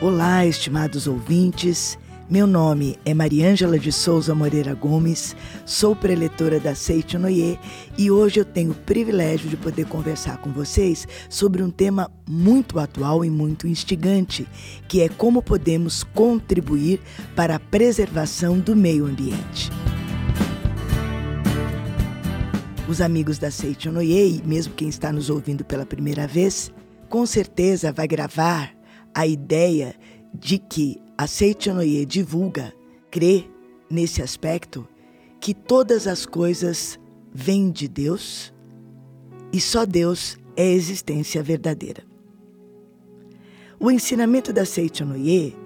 Olá, estimados ouvintes. Meu nome é Mariângela de Souza Moreira Gomes, sou preletora da Seite Noie e hoje eu tenho o privilégio de poder conversar com vocês sobre um tema muito atual e muito instigante, que é como podemos contribuir para a preservação do meio ambiente. Os amigos da Seite Noie, e mesmo quem está nos ouvindo pela primeira vez, com certeza vai gravar a ideia de que a Seitonoye divulga, crê nesse aspecto, que todas as coisas vêm de Deus e só Deus é a existência verdadeira. O ensinamento da Seitonoye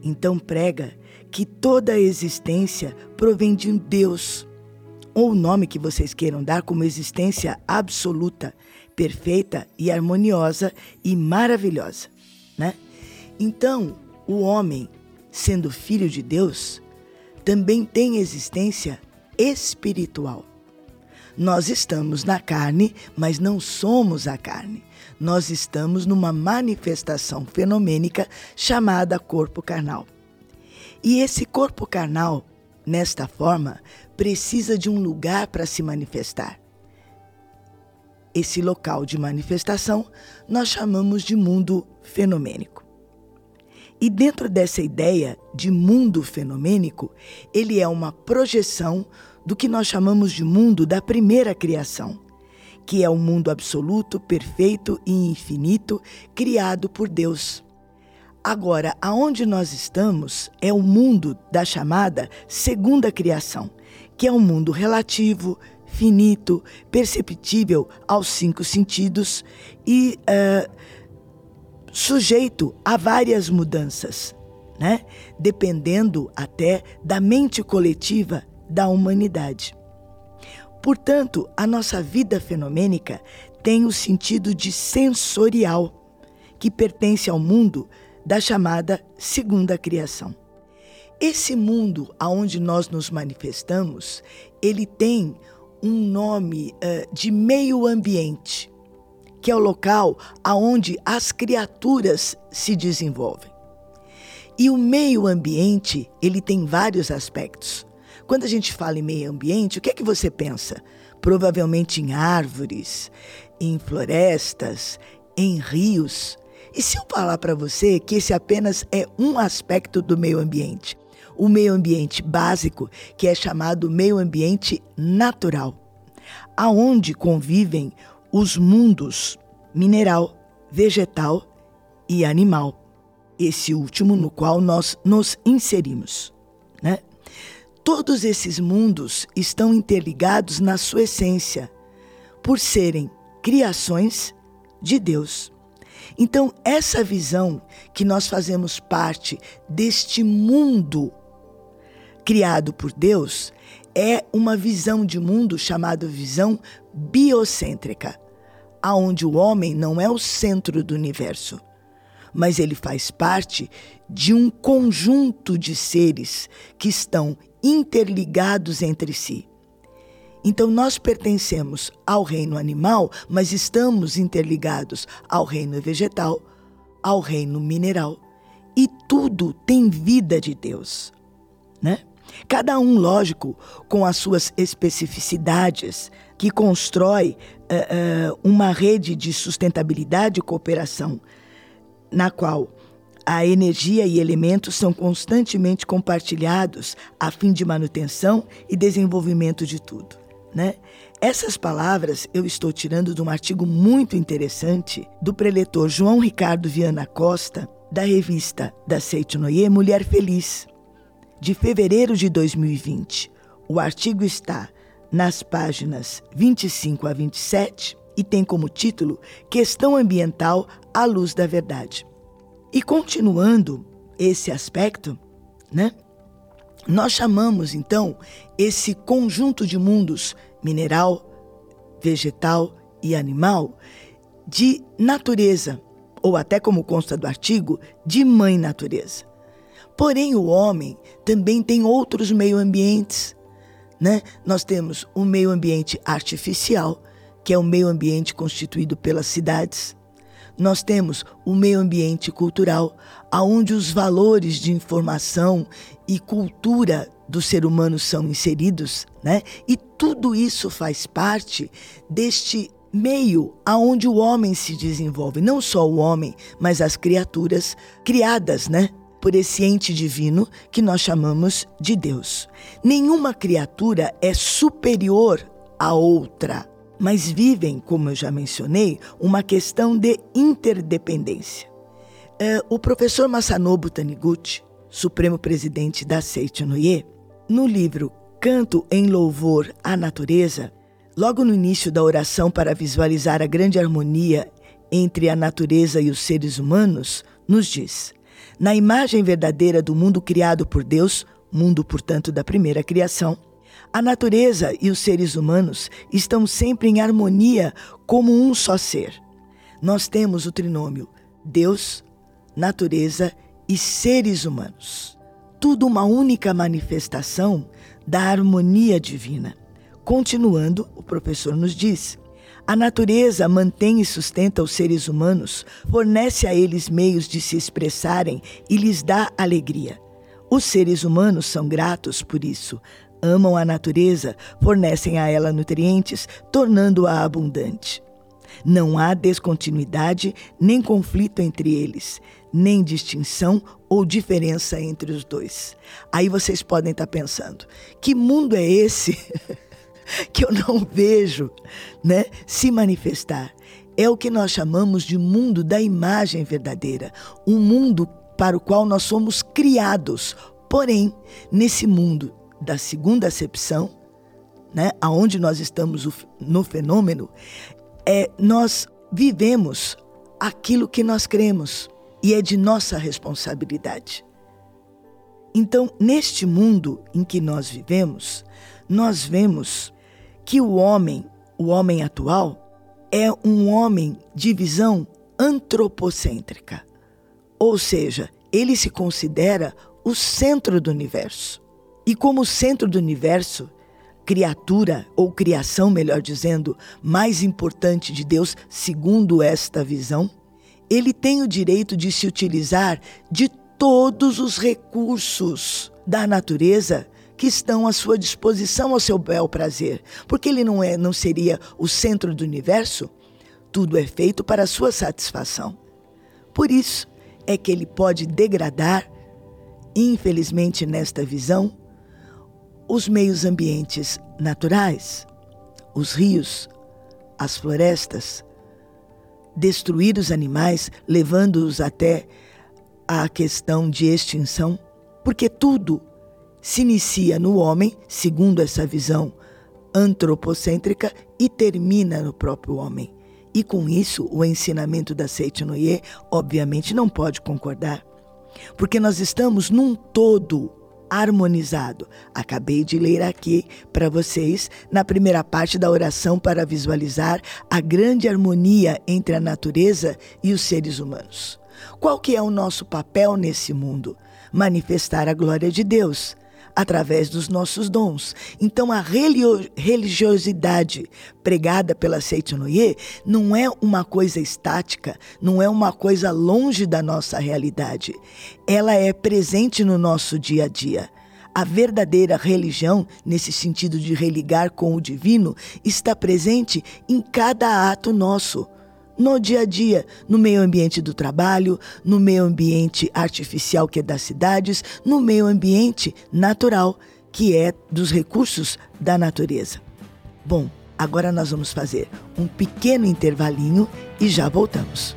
então prega que toda a existência provém de um Deus, ou o nome que vocês queiram dar como existência absoluta, perfeita e harmoniosa e maravilhosa, né? Então, o homem, sendo filho de Deus, também tem existência espiritual. Nós estamos na carne, mas não somos a carne. Nós estamos numa manifestação fenomênica chamada corpo carnal. E esse corpo carnal, nesta forma, precisa de um lugar para se manifestar. Esse local de manifestação nós chamamos de mundo fenomênico. E dentro dessa ideia de mundo fenomênico, ele é uma projeção do que nós chamamos de mundo da primeira criação, que é o um mundo absoluto, perfeito e infinito criado por Deus. Agora, aonde nós estamos é o mundo da chamada segunda criação, que é um mundo relativo, finito, perceptível aos cinco sentidos e uh, sujeito a várias mudanças, né? dependendo até da mente coletiva da humanidade. Portanto, a nossa vida fenomênica tem o sentido de sensorial, que pertence ao mundo da chamada segunda criação. Esse mundo aonde nós nos manifestamos, ele tem um nome uh, de meio ambiente, que é o local aonde as criaturas se desenvolvem. E o meio ambiente, ele tem vários aspectos. Quando a gente fala em meio ambiente, o que é que você pensa? Provavelmente em árvores, em florestas, em rios. E se eu falar para você que esse apenas é um aspecto do meio ambiente, o meio ambiente básico, que é chamado meio ambiente natural, aonde convivem os mundos mineral, vegetal e animal. Esse último no qual nós nos inserimos. Né? Todos esses mundos estão interligados na sua essência, por serem criações de Deus. Então, essa visão que nós fazemos parte deste mundo criado por Deus é uma visão de mundo chamada visão biocêntrica, aonde o homem não é o centro do universo, mas ele faz parte de um conjunto de seres que estão interligados entre si. Então nós pertencemos ao reino animal, mas estamos interligados ao reino vegetal, ao reino mineral, e tudo tem vida de Deus, né? Cada um, lógico, com as suas especificidades, que constrói uh, uma rede de sustentabilidade e cooperação, na qual a energia e elementos são constantemente compartilhados a fim de manutenção e desenvolvimento de tudo. Né? Essas palavras eu estou tirando de um artigo muito interessante do preletor João Ricardo Viana Costa, da revista da Seitonoye Mulher Feliz, de fevereiro de 2020. O artigo está nas páginas 25 a 27 e tem como título Questão Ambiental à Luz da Verdade. E continuando esse aspecto, né? Nós chamamos então esse conjunto de mundos mineral, vegetal e animal de natureza, ou até como consta do artigo, de mãe natureza. Porém, o homem também tem outros meio-ambientes. Né? Nós temos um meio ambiente artificial, que é o meio ambiente constituído pelas cidades. nós temos o meio ambiente cultural, aonde os valores de informação e cultura do ser humano são inseridos, né? E tudo isso faz parte deste meio aonde o homem se desenvolve, não só o homem, mas as criaturas criadas, né? Por esse ente divino que nós chamamos de Deus. Nenhuma criatura é superior à outra, mas vivem, como eu já mencionei, uma questão de interdependência. É, o professor Masanobu Taniguchi, supremo presidente da Seitonoye, no livro Canto em Louvor à Natureza, Logo no início da oração para visualizar a grande harmonia entre a natureza e os seres humanos, nos diz: Na imagem verdadeira do mundo criado por Deus, mundo, portanto, da primeira criação, a natureza e os seres humanos estão sempre em harmonia como um só ser. Nós temos o trinômio Deus, natureza e seres humanos. Tudo uma única manifestação da harmonia divina. Continuando, o professor nos diz: a natureza mantém e sustenta os seres humanos, fornece a eles meios de se expressarem e lhes dá alegria. Os seres humanos são gratos por isso, amam a natureza, fornecem a ela nutrientes, tornando-a abundante. Não há descontinuidade nem conflito entre eles, nem distinção ou diferença entre os dois. Aí vocês podem estar pensando: que mundo é esse que eu não vejo né, se manifestar. É o que nós chamamos de mundo da imagem verdadeira, um mundo para o qual nós somos criados. Porém, nesse mundo da segunda acepção, né, aonde nós estamos no fenômeno, é nós vivemos aquilo que nós cremos e é de nossa responsabilidade. Então, neste mundo em que nós vivemos, nós vemos que o homem, o homem atual, é um homem de visão antropocêntrica. Ou seja, ele se considera o centro do universo. E como centro do universo, criatura ou criação, melhor dizendo, mais importante de Deus, segundo esta visão, ele tem o direito de se utilizar de todos os recursos da natureza que estão à sua disposição ao seu bel prazer, porque ele não é, não seria o centro do universo. Tudo é feito para a sua satisfação. Por isso é que ele pode degradar, infelizmente nesta visão, os meios ambientes naturais, os rios, as florestas, destruir os animais, levando-os até à questão de extinção, porque tudo se inicia no homem, segundo essa visão antropocêntrica, e termina no próprio homem. E com isso, o ensinamento da Seitinoye, obviamente, não pode concordar. Porque nós estamos num todo harmonizado. Acabei de ler aqui para vocês, na primeira parte da oração, para visualizar a grande harmonia entre a natureza e os seres humanos. Qual que é o nosso papel nesse mundo? Manifestar a glória de Deus através dos nossos dons. Então, a religiosidade pregada pela Seitonoye não é uma coisa estática, não é uma coisa longe da nossa realidade. Ela é presente no nosso dia a dia. A verdadeira religião, nesse sentido de religar com o divino, está presente em cada ato nosso no dia a dia, no meio ambiente do trabalho, no meio ambiente artificial que é das cidades, no meio ambiente natural que é dos recursos da natureza. Bom, agora nós vamos fazer um pequeno intervalinho e já voltamos.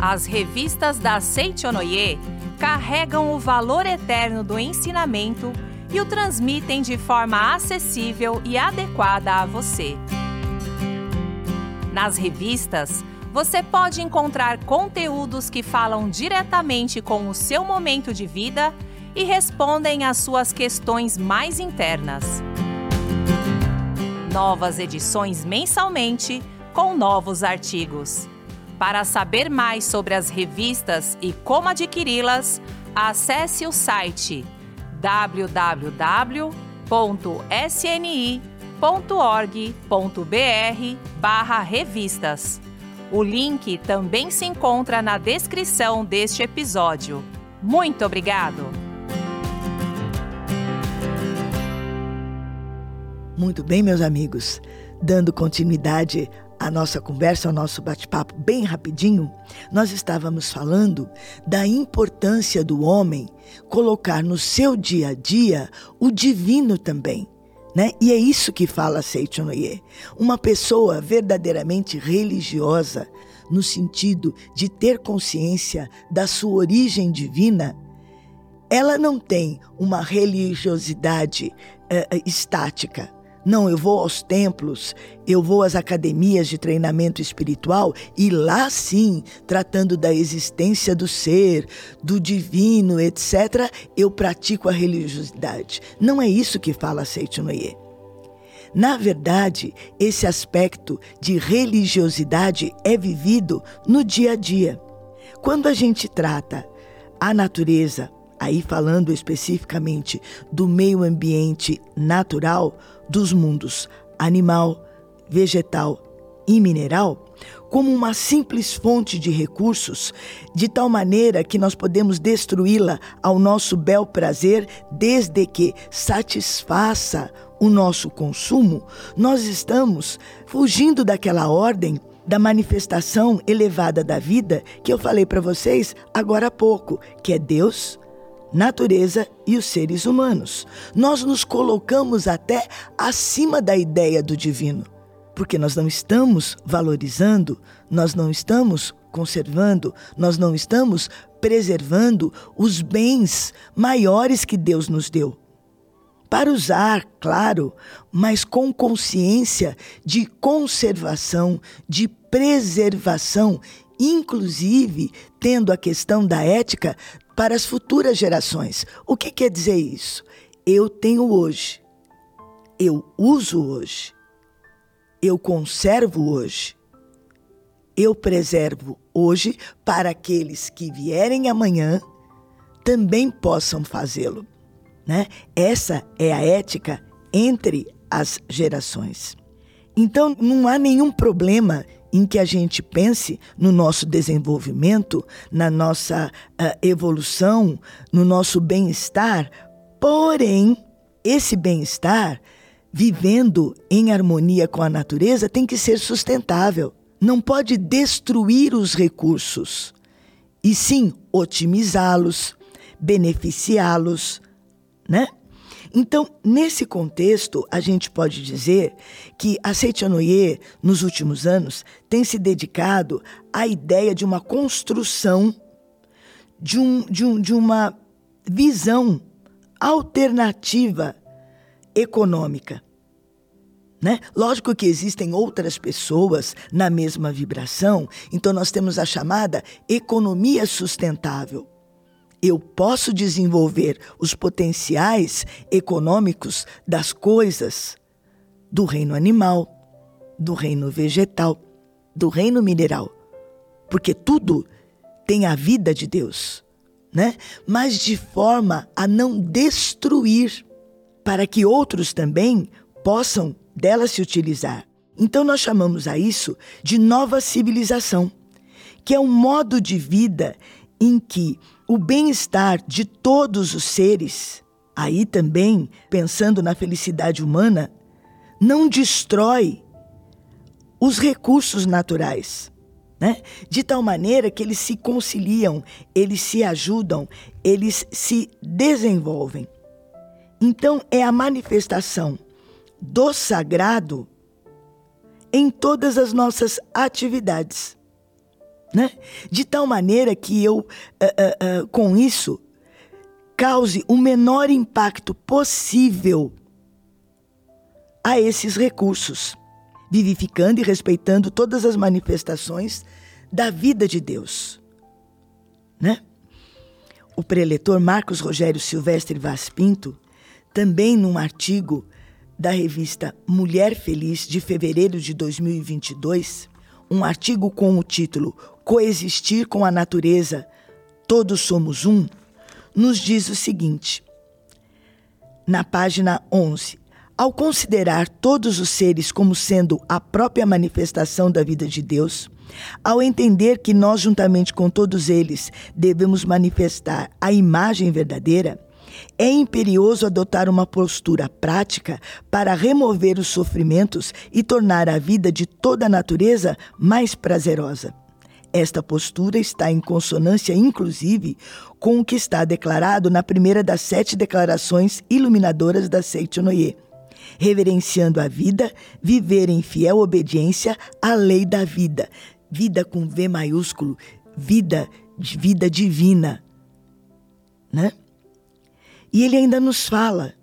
As revistas da Seichonoye carregam o valor eterno do ensinamento e o transmitem de forma acessível e adequada a você. Nas revistas, você pode encontrar conteúdos que falam diretamente com o seu momento de vida e respondem às suas questões mais internas. Novas edições mensalmente com novos artigos. Para saber mais sobre as revistas e como adquiri-las, acesse o site www.sni.org.br/revistas. O link também se encontra na descrição deste episódio. Muito obrigado! Muito bem, meus amigos. Dando continuidade à nossa conversa, ao nosso bate-papo bem rapidinho, nós estávamos falando da importância do homem colocar no seu dia a dia o divino também. Né? E é isso que fala Seichonoye. Uma pessoa verdadeiramente religiosa, no sentido de ter consciência da sua origem divina, ela não tem uma religiosidade uh, estática não, eu vou aos templos, eu vou às academias de treinamento espiritual e lá sim, tratando da existência do ser, do divino, etc., eu pratico a religiosidade. Não é isso que fala Seichunoye. Na verdade, esse aspecto de religiosidade é vivido no dia a dia. Quando a gente trata a natureza, aí falando especificamente do meio ambiente natural, dos mundos animal, vegetal e mineral como uma simples fonte de recursos, de tal maneira que nós podemos destruí-la ao nosso bel prazer, desde que satisfaça o nosso consumo, nós estamos fugindo daquela ordem da manifestação elevada da vida que eu falei para vocês agora há pouco, que é Deus natureza e os seres humanos. Nós nos colocamos até acima da ideia do divino, porque nós não estamos valorizando, nós não estamos conservando, nós não estamos preservando os bens maiores que Deus nos deu. Para usar, claro, mas com consciência de conservação, de preservação, inclusive tendo a questão da ética para as futuras gerações. O que quer dizer isso? Eu tenho hoje, eu uso hoje, eu conservo hoje, eu preservo hoje para aqueles que vierem amanhã também possam fazê-lo. Né? Essa é a ética entre as gerações. Então, não há nenhum problema em que a gente pense no nosso desenvolvimento, na nossa uh, evolução, no nosso bem-estar, porém, esse bem-estar, vivendo em harmonia com a natureza, tem que ser sustentável. Não pode destruir os recursos, e sim otimizá-los, beneficiá-los, né? Então, nesse contexto, a gente pode dizer que a Seitianoye, nos últimos anos, tem se dedicado à ideia de uma construção de, um, de, um, de uma visão alternativa econômica. Né? Lógico que existem outras pessoas na mesma vibração, então nós temos a chamada economia sustentável eu posso desenvolver os potenciais econômicos das coisas do reino animal, do reino vegetal, do reino mineral, porque tudo tem a vida de Deus, né? Mas de forma a não destruir, para que outros também possam dela se utilizar. Então nós chamamos a isso de nova civilização, que é um modo de vida em que o bem-estar de todos os seres, aí também pensando na felicidade humana, não destrói os recursos naturais. Né? De tal maneira que eles se conciliam, eles se ajudam, eles se desenvolvem. Então, é a manifestação do sagrado em todas as nossas atividades né? De tal maneira que eu, uh, uh, uh, com isso, cause o menor impacto possível a esses recursos, vivificando e respeitando todas as manifestações da vida de Deus, né? O preletor Marcos Rogério Silvestre Vaz Pinto, também num artigo da revista Mulher Feliz de fevereiro de 2022, um artigo com o título Coexistir com a Natureza, Todos Somos Um, nos diz o seguinte: na página 11. Ao considerar todos os seres como sendo a própria manifestação da vida de Deus, ao entender que nós, juntamente com todos eles, devemos manifestar a imagem verdadeira, é imperioso adotar uma postura prática para remover os sofrimentos e tornar a vida de toda a natureza mais prazerosa. Esta postura está em consonância, inclusive, com o que está declarado na primeira das sete declarações iluminadoras da Seichonoye. Reverenciando a vida, viver em fiel obediência à lei da vida. Vida com V maiúsculo, vida, vida divina. Né? E ele ainda nos fala: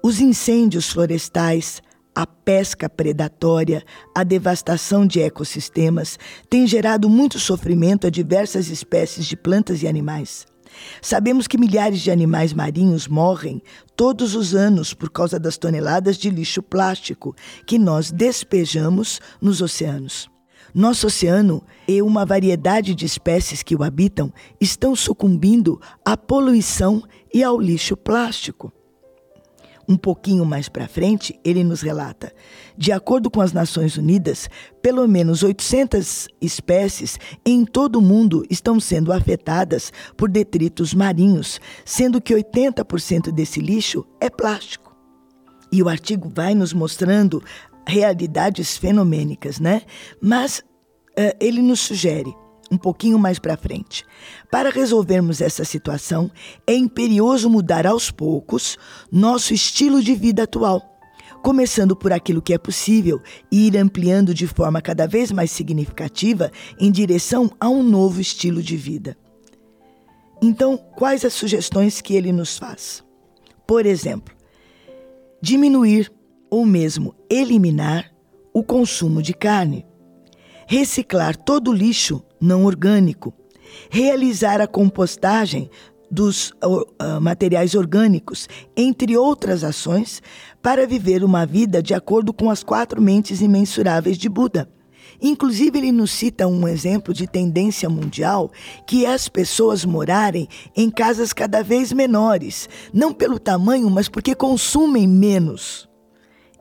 os incêndios florestais, a pesca predatória, a devastação de ecossistemas têm gerado muito sofrimento a diversas espécies de plantas e animais. Sabemos que milhares de animais marinhos morrem todos os anos por causa das toneladas de lixo plástico que nós despejamos nos oceanos. Nosso oceano e uma variedade de espécies que o habitam estão sucumbindo à poluição e ao lixo plástico. Um pouquinho mais para frente, ele nos relata: de acordo com as Nações Unidas, pelo menos 800 espécies em todo o mundo estão sendo afetadas por detritos marinhos, sendo que 80% desse lixo é plástico. E o artigo vai nos mostrando realidades fenomênicas, né? Mas uh, ele nos sugere um pouquinho mais para frente. Para resolvermos essa situação, é imperioso mudar aos poucos nosso estilo de vida atual, começando por aquilo que é possível e ir ampliando de forma cada vez mais significativa em direção a um novo estilo de vida. Então, quais as sugestões que ele nos faz? Por exemplo, diminuir ou mesmo eliminar o consumo de carne reciclar todo o lixo não orgânico, realizar a compostagem dos uh, materiais orgânicos, entre outras ações, para viver uma vida de acordo com as quatro mentes imensuráveis de Buda. Inclusive, ele nos cita um exemplo de tendência mundial que é as pessoas morarem em casas cada vez menores, não pelo tamanho, mas porque consumem menos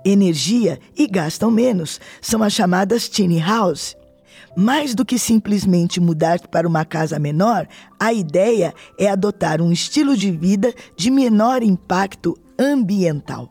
energia e gastam menos. São as chamadas tiny house. Mais do que simplesmente mudar para uma casa menor, a ideia é adotar um estilo de vida de menor impacto ambiental.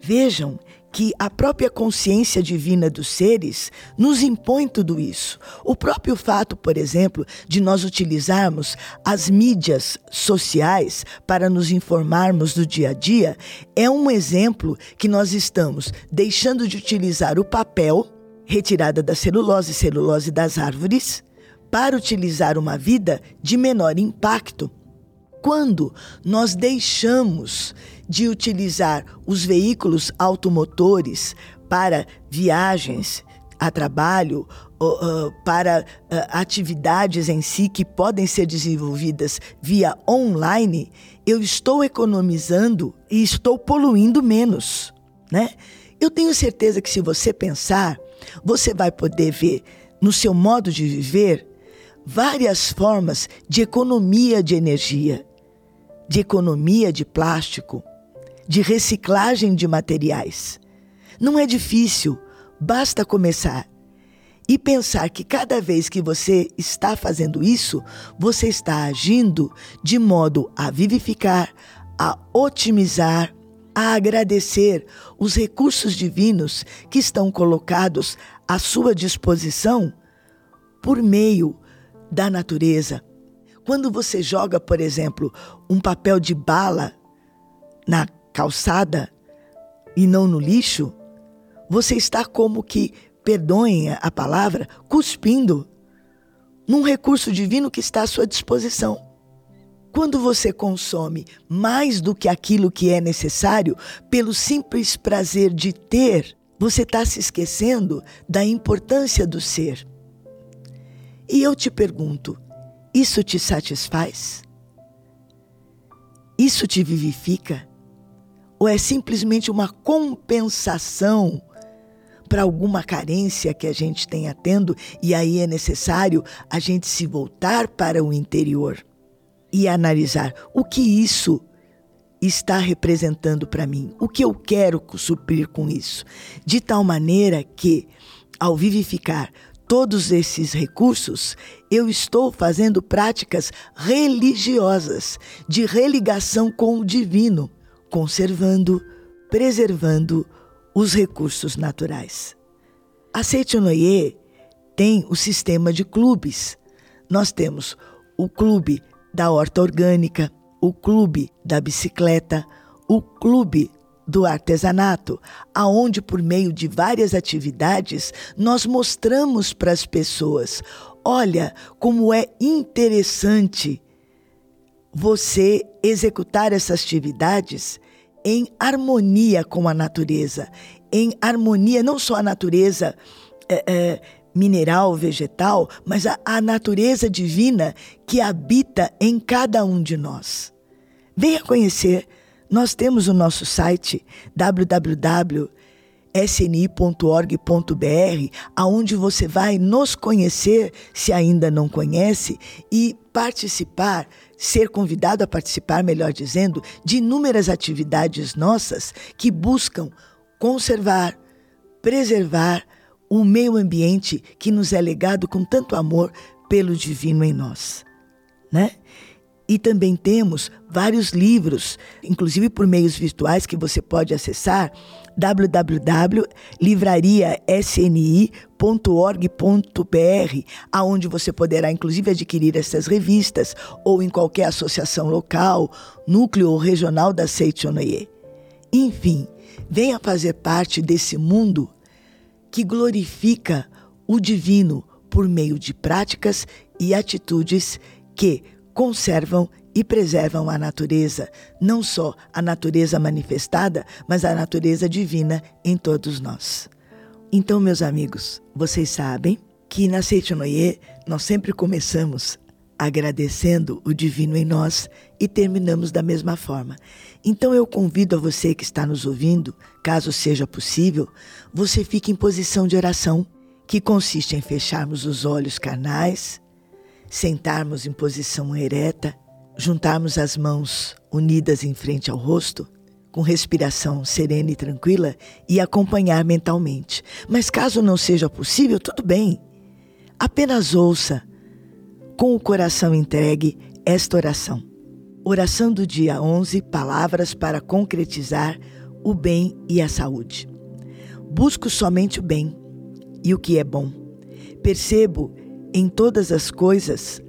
Vejam que a própria consciência divina dos seres nos impõe tudo isso. O próprio fato, por exemplo, de nós utilizarmos as mídias sociais para nos informarmos do dia a dia é um exemplo que nós estamos deixando de utilizar o papel retirada da celulose e celulose das árvores, para utilizar uma vida de menor impacto. Quando nós deixamos de utilizar os veículos automotores para viagens a trabalho, para atividades em si que podem ser desenvolvidas via online, eu estou economizando e estou poluindo menos, né? Eu tenho certeza que se você pensar, você vai poder ver no seu modo de viver várias formas de economia de energia, de economia de plástico, de reciclagem de materiais. Não é difícil, basta começar e pensar que cada vez que você está fazendo isso, você está agindo de modo a vivificar, a otimizar a agradecer os recursos divinos que estão colocados à sua disposição por meio da natureza. Quando você joga, por exemplo, um papel de bala na calçada e não no lixo, você está como que, perdoem a palavra, cuspindo num recurso divino que está à sua disposição. Quando você consome mais do que aquilo que é necessário, pelo simples prazer de ter, você está se esquecendo da importância do ser. E eu te pergunto: isso te satisfaz? Isso te vivifica? Ou é simplesmente uma compensação para alguma carência que a gente tenha tendo e aí é necessário a gente se voltar para o interior? E analisar o que isso está representando para mim? O que eu quero suprir com isso? De tal maneira que, ao vivificar todos esses recursos, eu estou fazendo práticas religiosas de religação com o divino, conservando, preservando os recursos naturais. A Seitonoye tem o sistema de clubes. Nós temos o clube da horta orgânica, o clube da bicicleta, o clube do artesanato, aonde por meio de várias atividades nós mostramos para as pessoas, olha como é interessante você executar essas atividades em harmonia com a natureza, em harmonia não só a natureza é, é, mineral, vegetal, mas a, a natureza divina que habita em cada um de nós. Venha conhecer nós temos o nosso site www.sni.org.br, aonde você vai nos conhecer, se ainda não conhece, e participar, ser convidado a participar, melhor dizendo, de inúmeras atividades nossas que buscam conservar, preservar o meio ambiente que nos é legado com tanto amor pelo divino em nós, né? E também temos vários livros, inclusive por meios virtuais que você pode acessar www.livrariasni.org.br, aonde você poderá inclusive adquirir essas revistas ou em qualquer associação local, núcleo ou regional da Seichonoye. Enfim, venha fazer parte desse mundo que glorifica o divino por meio de práticas e atitudes que conservam e preservam a natureza, não só a natureza manifestada, mas a natureza divina em todos nós. Então, meus amigos, vocês sabem que na Seitonoye nós sempre começamos agradecendo o divino em nós e terminamos da mesma forma. Então eu convido a você que está nos ouvindo, caso seja possível, você fique em posição de oração, que consiste em fecharmos os olhos carnais sentarmos em posição ereta, juntarmos as mãos unidas em frente ao rosto, com respiração serena e tranquila e acompanhar mentalmente. Mas caso não seja possível, tudo bem. Apenas ouça, com o coração entregue, esta oração. Oração do dia 11, palavras para concretizar o bem e a saúde. Busco somente o bem e o que é bom. Percebo em todas as coisas,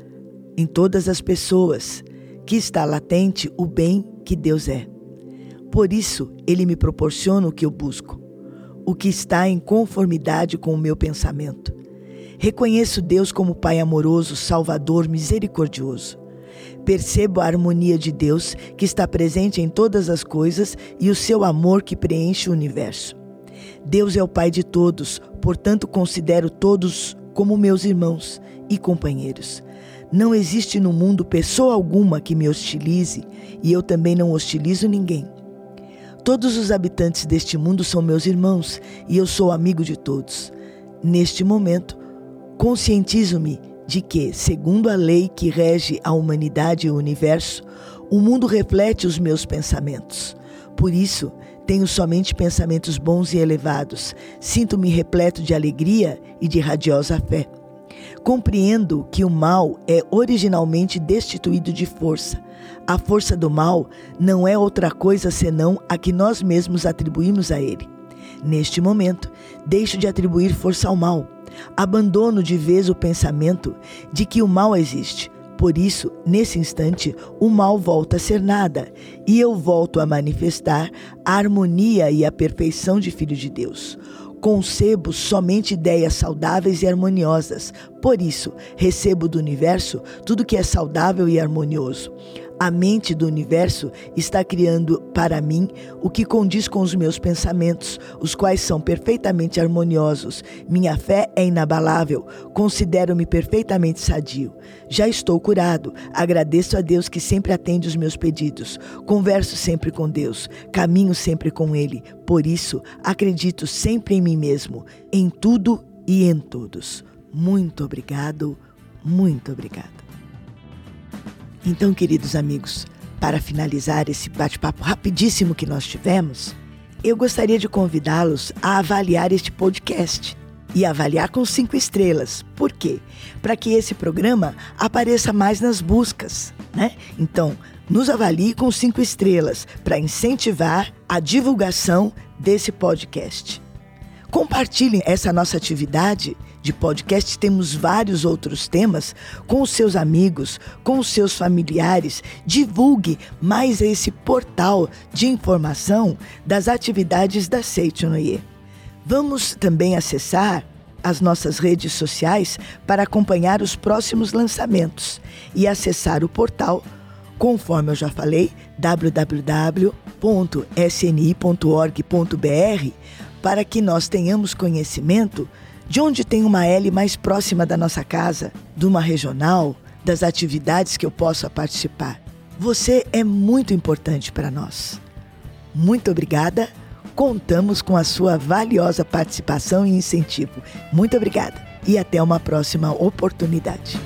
em todas as pessoas, que está latente o bem que Deus é. Por isso, Ele me proporciona o que eu busco, o que está em conformidade com o meu pensamento. Reconheço Deus como Pai amoroso, Salvador, misericordioso. Percebo a harmonia de Deus que está presente em todas as coisas e o seu amor que preenche o universo. Deus é o Pai de todos, portanto, considero todos como meus irmãos e companheiros. Não existe no mundo pessoa alguma que me hostilize e eu também não hostilizo ninguém. Todos os habitantes deste mundo são meus irmãos e eu sou amigo de todos. Neste momento, conscientizo-me de que, segundo a lei que rege a humanidade e o universo, o mundo reflete os meus pensamentos. Por isso, tenho somente pensamentos bons e elevados. Sinto-me repleto de alegria e de radiosa fé. Compreendo que o mal é originalmente destituído de força. A força do mal não é outra coisa senão a que nós mesmos atribuímos a ele. Neste momento, deixo de atribuir força ao mal. Abandono de vez o pensamento de que o mal existe, por isso, nesse instante, o mal volta a ser nada e eu volto a manifestar a harmonia e a perfeição de Filho de Deus. Concebo somente ideias saudáveis e harmoniosas, por isso, recebo do universo tudo que é saudável e harmonioso. A mente do universo está criando para mim o que condiz com os meus pensamentos, os quais são perfeitamente harmoniosos. Minha fé é inabalável, considero-me perfeitamente sadio. Já estou curado, agradeço a Deus que sempre atende os meus pedidos. Converso sempre com Deus, caminho sempre com Ele. Por isso, acredito sempre em mim mesmo, em tudo e em todos. Muito obrigado, muito obrigado. Então, queridos amigos, para finalizar esse bate-papo rapidíssimo que nós tivemos, eu gostaria de convidá-los a avaliar este podcast e avaliar com cinco estrelas. Por quê? Para que esse programa apareça mais nas buscas, né? Então, nos avalie com cinco estrelas para incentivar a divulgação desse podcast. Compartilhem essa nossa atividade de podcast. Temos vários outros temas com os seus amigos, com os seus familiares. Divulgue mais esse portal de informação das atividades da Seitonoye. Vamos também acessar as nossas redes sociais para acompanhar os próximos lançamentos e acessar o portal, conforme eu já falei, www.sni.org.br, para que nós tenhamos conhecimento de onde tem uma L mais próxima da nossa casa, de uma regional, das atividades que eu possa participar. Você é muito importante para nós. Muito obrigada contamos com a sua valiosa participação e incentivo. Muito obrigada e até uma próxima oportunidade.